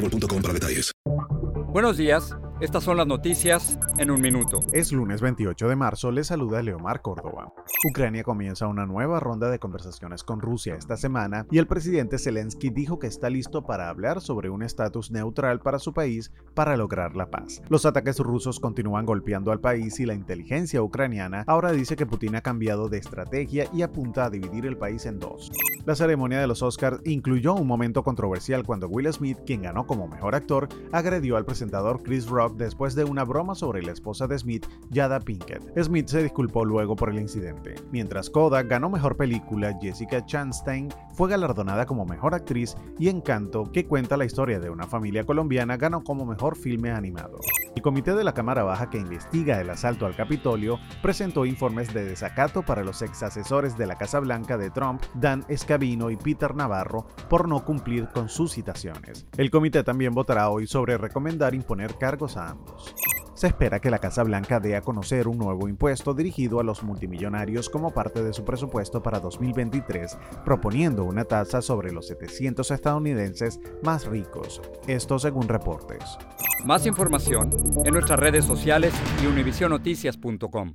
boostmobile.com para detalles. Buenos días. Estas son las noticias en un minuto. Es lunes 28 de marzo, le saluda Leomar Córdoba. Ucrania comienza una nueva ronda de conversaciones con Rusia esta semana y el presidente Zelensky dijo que está listo para hablar sobre un estatus neutral para su país para lograr la paz. Los ataques rusos continúan golpeando al país y la inteligencia ucraniana ahora dice que Putin ha cambiado de estrategia y apunta a dividir el país en dos. La ceremonia de los Oscars incluyó un momento controversial cuando Will Smith, quien ganó como mejor actor, agredió al presentador Chris Rock después de una broma sobre la esposa de Smith, Jada Pinkett. Smith se disculpó luego por el incidente. Mientras Koda ganó mejor película, Jessica Chastain fue galardonada como mejor actriz y Encanto, que cuenta la historia de una familia colombiana, ganó como mejor filme animado. El comité de la Cámara Baja que investiga el asalto al Capitolio presentó informes de desacato para los ex asesores de la Casa Blanca de Trump, Dan Escabino y Peter Navarro, por no cumplir con sus citaciones. El comité también votará hoy sobre recomendar imponer cargos a ambos. Se espera que la Casa Blanca dé a conocer un nuevo impuesto dirigido a los multimillonarios como parte de su presupuesto para 2023, proponiendo una tasa sobre los 700 estadounidenses más ricos. Esto según reportes. Más información en nuestras redes sociales y univisionoticias.com.